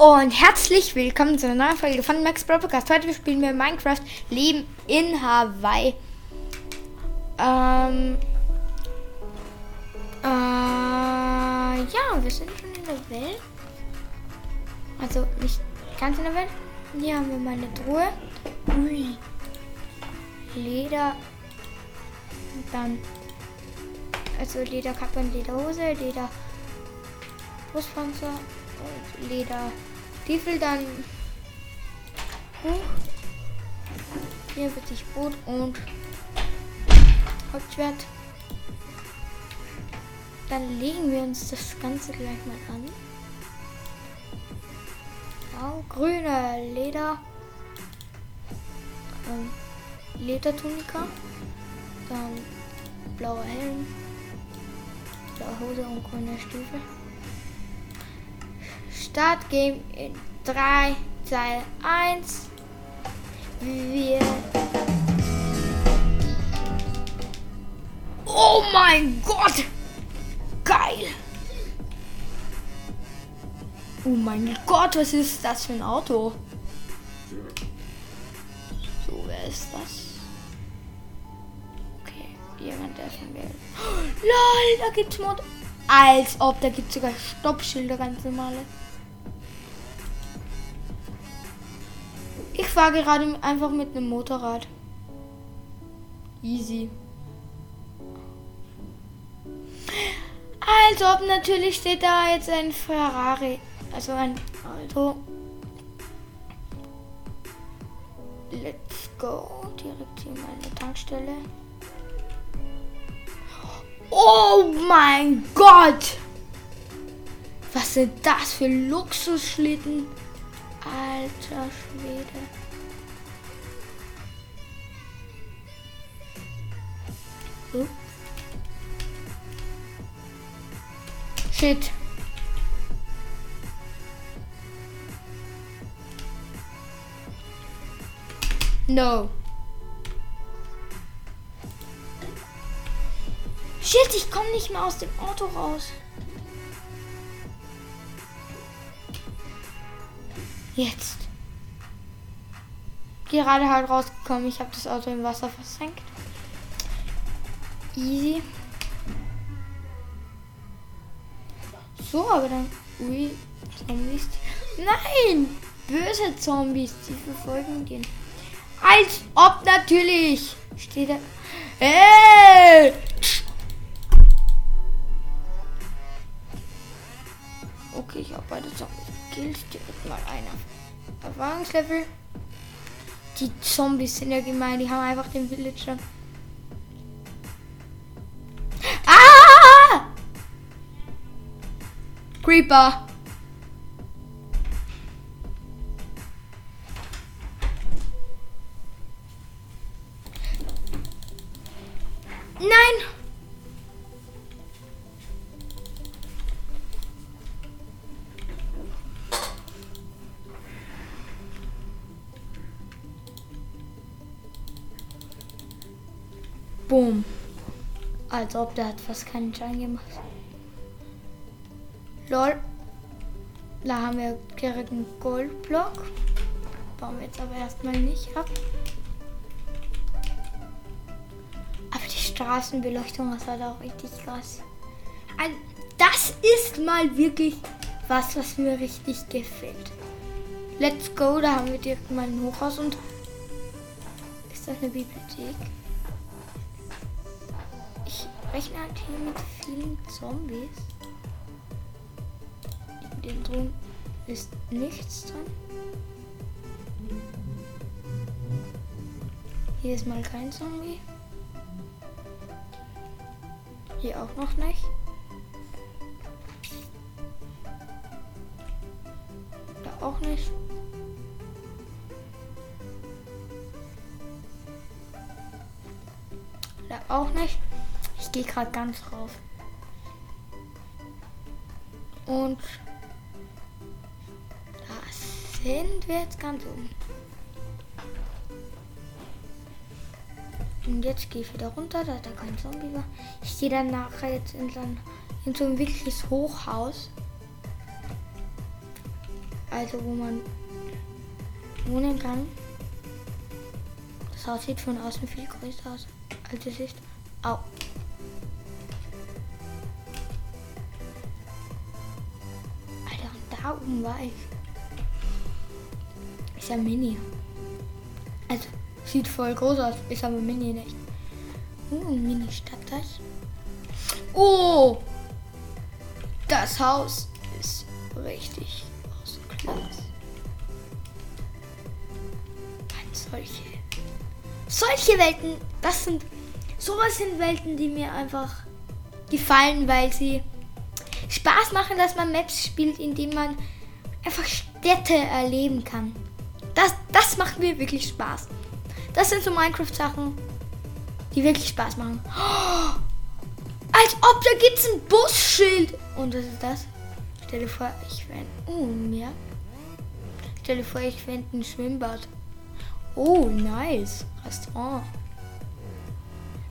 Und herzlich willkommen zu einer neuen Folge von Max Podcast. Heute spielen wir Minecraft Leben in Hawaii. Ähm, äh, ja, wir sind schon in der Welt. Also nicht ganz in der Welt. Hier haben wir meine Truhe. Ui. Leder. Und dann. Also Lederkappe und Lederhose, Leder Brustpanzer und Lederstiefel dann hoch. Hier wird sich Boot und Hauptschwert. Dann legen wir uns das Ganze gleich mal an. Genau, grüne Leder. Ähm, Ledertunika. Dann blauer Helm. Blaue Hose und grüne Stiefel. Start Game in 3, 2, 1. Wir. Oh mein Gott! Geil! Oh mein Gott, was ist das für ein Auto? So, wer ist das? Okay, jemand, der von Geld. Oh, lol, da gibt's Mod. Als ob, da gibt's sogar Stoppschilder, ganz normale. Fahre gerade einfach mit einem Motorrad. Easy. Als ob natürlich steht da jetzt ein Ferrari. Also ein Auto. Let's go. Direkt hier mal eine Tankstelle. Oh mein Gott! Was sind das für Luxusschlitten? Alter Schwede. Ups. Shit. No. Shit, ich komme nicht mehr aus dem Auto raus. Jetzt. Gerade halt rausgekommen. Ich habe das Auto im Wasser versenkt. Easy. So, aber dann. Ui, Zombies. Nein! Böse Zombies, die verfolgen den. Als ob natürlich! Steht da. Hey! Okay, ich habe beide Zombies. Direkt mal einer. Erfahrungslevel. Die Zombies sind ja gemein. Die haben einfach den Villager. Creeper. Nein! Boom. Als ob der hat fast keinen Schein gemacht. Lol. Da haben wir direkt einen Goldblock. Bauen wir jetzt aber erstmal nicht ab. Aber die Straßenbeleuchtung ist halt auch richtig krass. Also, das ist mal wirklich was, was mir richtig gefällt. Let's go, da haben wir direkt mal ein Hochhaus und ist das eine Bibliothek? Ich rechne halt hier mit vielen Zombies. In dem drin ist nichts drin. Hier ist mal kein Zombie. Hier auch noch nicht. Da auch nicht. Da auch nicht. Ich gehe gerade ganz rauf. Und sind wir jetzt ganz oben. Und jetzt gehe ich wieder runter, da da kein Zombie war. Ich gehe dann nachher jetzt in so ein, in so ein wirkliches Hochhaus. also wo man wohnen kann. Das Haus sieht von außen viel größer aus, als es ist. Au. Alter, und da oben war ich. Ja mini. Also, sieht voll groß aus, ist aber mini nicht. Uh, ein Mini-Stadtteich. Oh! Das Haus ist richtig aus Glas. Solche. Solche Welten, das sind. Sowas sind Welten, die mir einfach gefallen, weil sie Spaß machen, dass man Maps spielt, indem man einfach Städte erleben kann. Das, macht mir wirklich Spaß. Das sind so Minecraft-Sachen, die wirklich Spaß machen. Oh, als ob da gibt's ein Busschild. Und was ist das? Stell dir vor, ich fände. Oh, mehr. Stell dir vor, ich fände ein Schwimmbad. Oh, nice. Restaurant.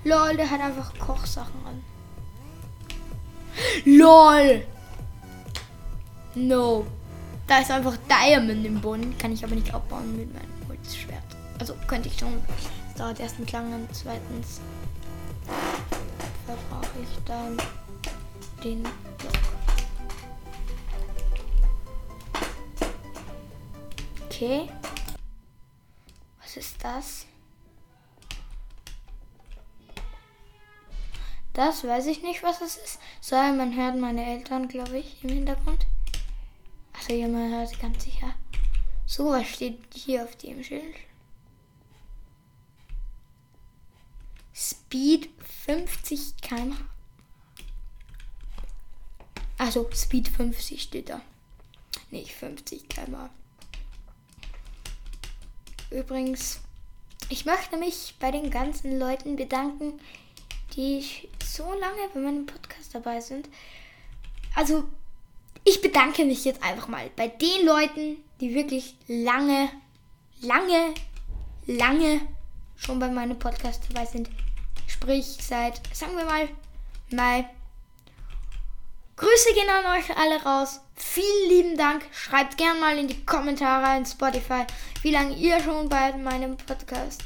Lol, der hat einfach Kochsachen an. LOL! No. Da ist einfach Diamond im Boden. Kann ich aber nicht abbauen mit meinem Holzschwert. Also könnte ich schon. Das dauert erstens lang und zweitens verbrauche ich dann den Block. Okay. Was ist das? Das weiß ich nicht, was es ist. So, man hört meine Eltern, glaube ich, im Hintergrund. Jemand hört ganz sicher. So, was steht hier auf dem Schild? Speed 50 km. Also Speed 50 steht da. Nicht 50 km. Übrigens, ich möchte mich bei den ganzen Leuten bedanken, die so lange bei meinem Podcast dabei sind. Also, ich bedanke mich jetzt einfach mal bei den Leuten, die wirklich lange, lange, lange schon bei meinem Podcast dabei sind. Sprich, seit, sagen wir mal, Mai. Grüße gehen an euch alle raus. Vielen lieben Dank. Schreibt gerne mal in die Kommentare in Spotify, wie lange ihr schon bei meinem Podcast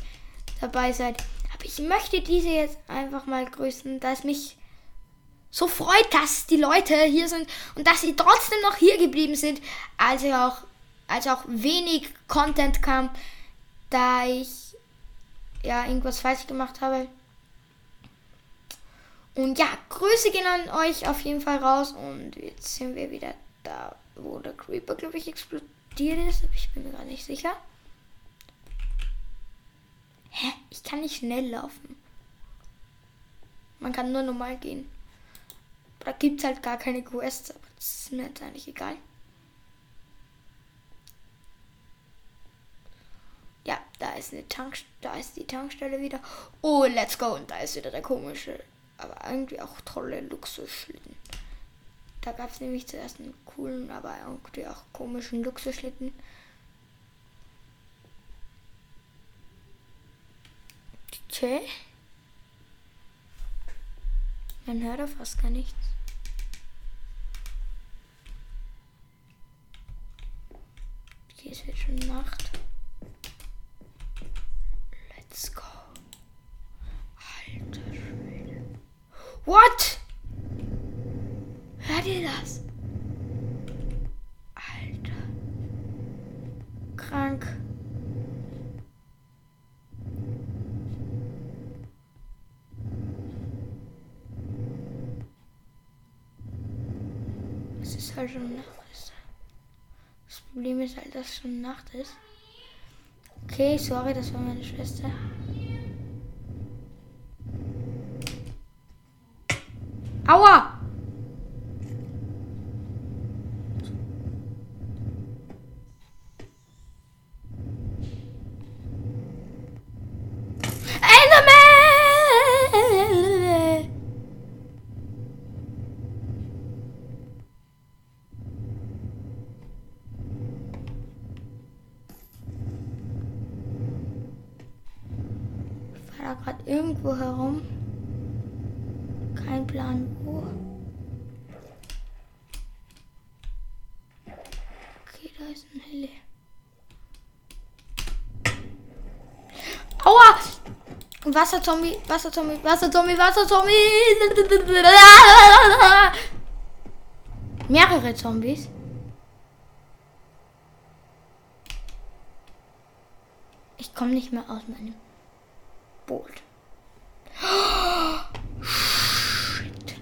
dabei seid. Aber ich möchte diese jetzt einfach mal grüßen, dass mich so freut, dass die Leute hier sind und dass sie trotzdem noch hier geblieben sind, als auch, als auch wenig Content kam, da ich ja irgendwas falsch gemacht habe. Und ja, Grüße gehen an euch auf jeden Fall raus. Und jetzt sind wir wieder da, wo der Creeper, glaube ich, explodiert ist. Ich bin mir gar nicht sicher. Hä? Ich kann nicht schnell laufen. Man kann nur normal gehen. Da gibt es halt gar keine Quests, aber das ist mir jetzt eigentlich egal. Ja, da ist eine Tank, da ist die Tankstelle wieder. Oh, let's go. Und da ist wieder der komische aber irgendwie auch tolle Luxusschlitten. Da gab es nämlich zuerst einen coolen, aber irgendwie auch komischen Luxusschlitten. Okay. Man hört da fast gar nichts. Okay, es wird schon Nacht. Let's go. What? Hört ihr das? Alter. Krank. Es ist halt schon Nacht. Problem ist halt, dass schon Nacht ist. Okay, sorry, das war meine Schwester. Aua! Gerade irgendwo herum. Kein Plan wo. Okay, Da ist ein Heli. Aua! Wasserzombie, Wasserzombie, Wasserzombie, Wasserzombie. Mehrere Zombies. Ich komme nicht mehr aus meinem Boot. Shit.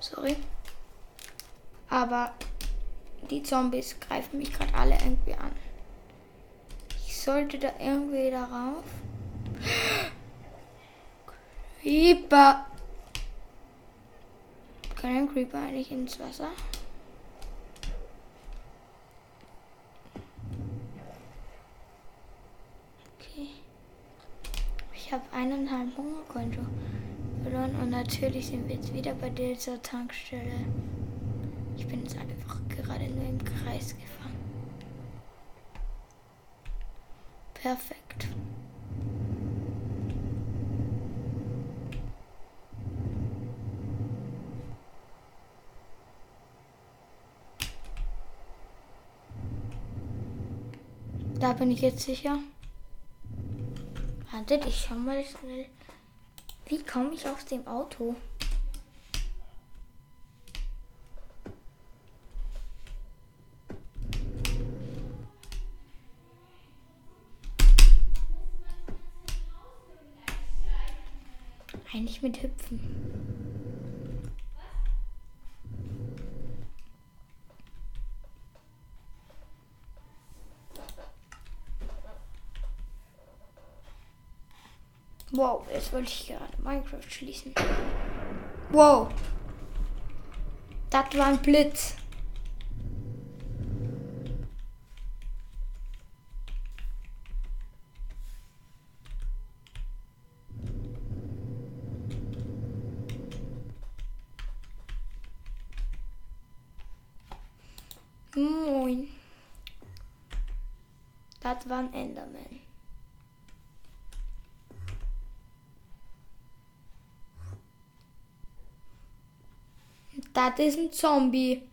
Sorry. Aber die Zombies greifen mich gerade alle irgendwie an. Ich sollte da irgendwie darauf. Creeper. Kann ein Creeper eigentlich ins Wasser? Okay. Habe eineinhalb Hungerkonto verloren und natürlich sind wir jetzt wieder bei dieser Tankstelle. Ich bin jetzt einfach gerade nur im Kreis gefahren. Perfekt. Da bin ich jetzt sicher. Wartet, ich schau mal schnell. Wie komme ich aus dem Auto? Eigentlich mit Hüpfen. Wow, jetzt wollte ich gerade Minecraft schließen. Wow. Das war ein Blitz. Moin. Das war ein Enderman. Das ist ein Zombie.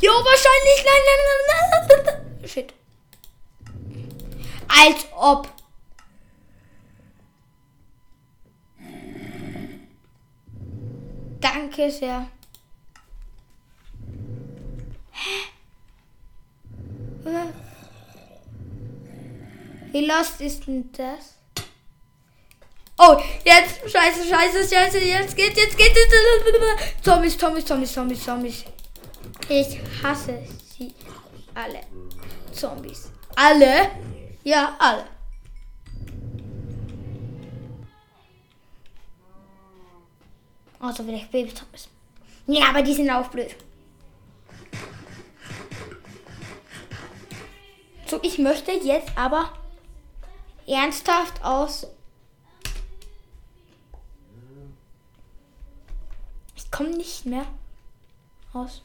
Jo, wahrscheinlich. Nein, nein, nein, nein, nein. Shit. Als ob. Danke sehr. Hä? Wie lost ist denn das? Oh, jetzt, scheiße, scheiße, scheiße, jetzt geht, jetzt geht, jetzt. Zombies, Zombies, Zombies, Zombies, Zombies. Ich hasse sie alle. Zombies. Alle? Ja, alle. Also vielleicht Baby-Zombies. Ja, aber die sind auch blöd. So, ich möchte jetzt aber ernsthaft aus. Komme nicht mehr aus.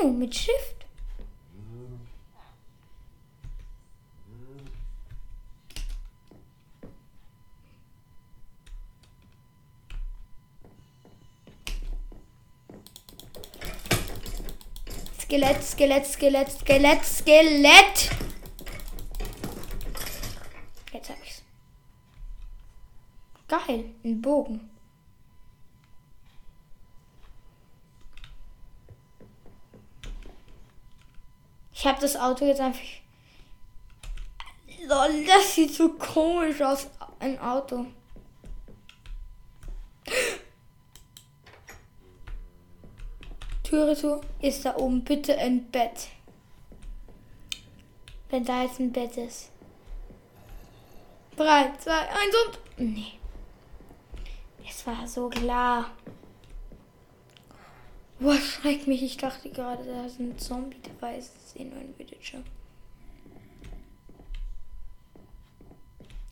Oh, mit Shift. Skelett, Skelett, Skelett, Skelett, Skelett. Jetzt hab ich's. Geil, ein Bogen. Ich habe das Auto jetzt einfach. Lol, das sieht so komisch aus. Ein Auto. Türe zu. Ist da oben bitte ein Bett? Wenn da jetzt ein Bett ist. 3, 2, 1 und. Nee. Es war so klar. Boah, schreckt mich. Ich dachte gerade, da ist ein Zombie dabei. Es eh nur ein Villager.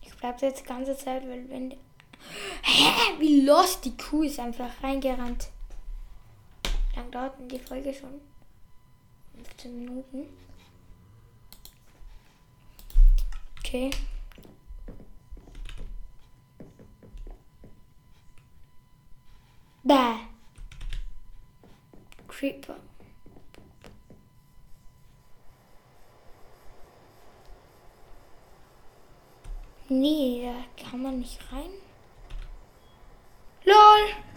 Ich bleib jetzt die ganze Zeit, weil wenn... Hä? Wie lost die Kuh ist einfach reingerannt. Wie lange dauert denn die Folge schon? 15 Minuten. Okay. Bäh. Creeper. Nee, da kann man nicht rein. LOL!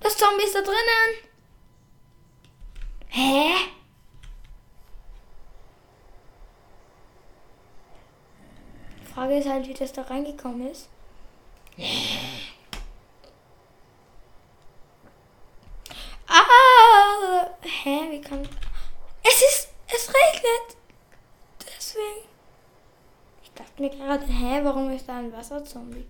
Das Zombie ist da drinnen! Hä? Die Frage ist halt, wie das da reingekommen ist. Ah! Hä, wie kann. Es ist. Es regnet! Deswegen. Ich dachte mir gerade, hä, warum ist da ein Wasserzombie?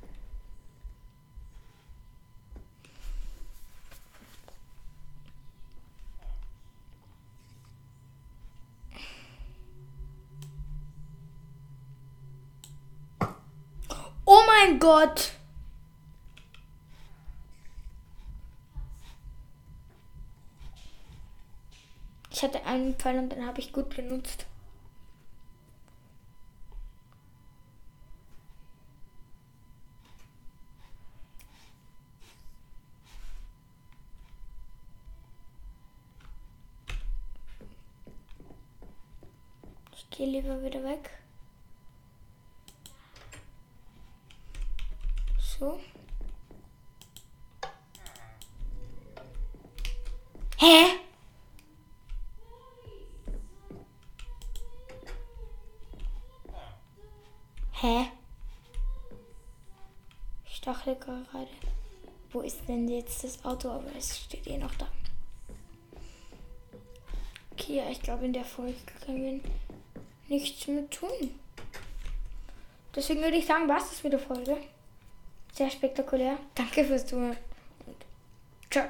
Oh mein Gott! Ich hatte einen Pfeil und den habe ich gut benutzt. Ich gehe lieber wieder weg. So. Hä? Hä? Ich dachte gerade, wo ist denn jetzt das Auto? Aber es steht eh noch da. Okay, ja, ich glaube, in der Folge können wir nichts mehr tun. Deswegen würde ich sagen, was ist mit der Folge? Sehr spektakulär. Danke fürs Zuhören. Ciao, ciao.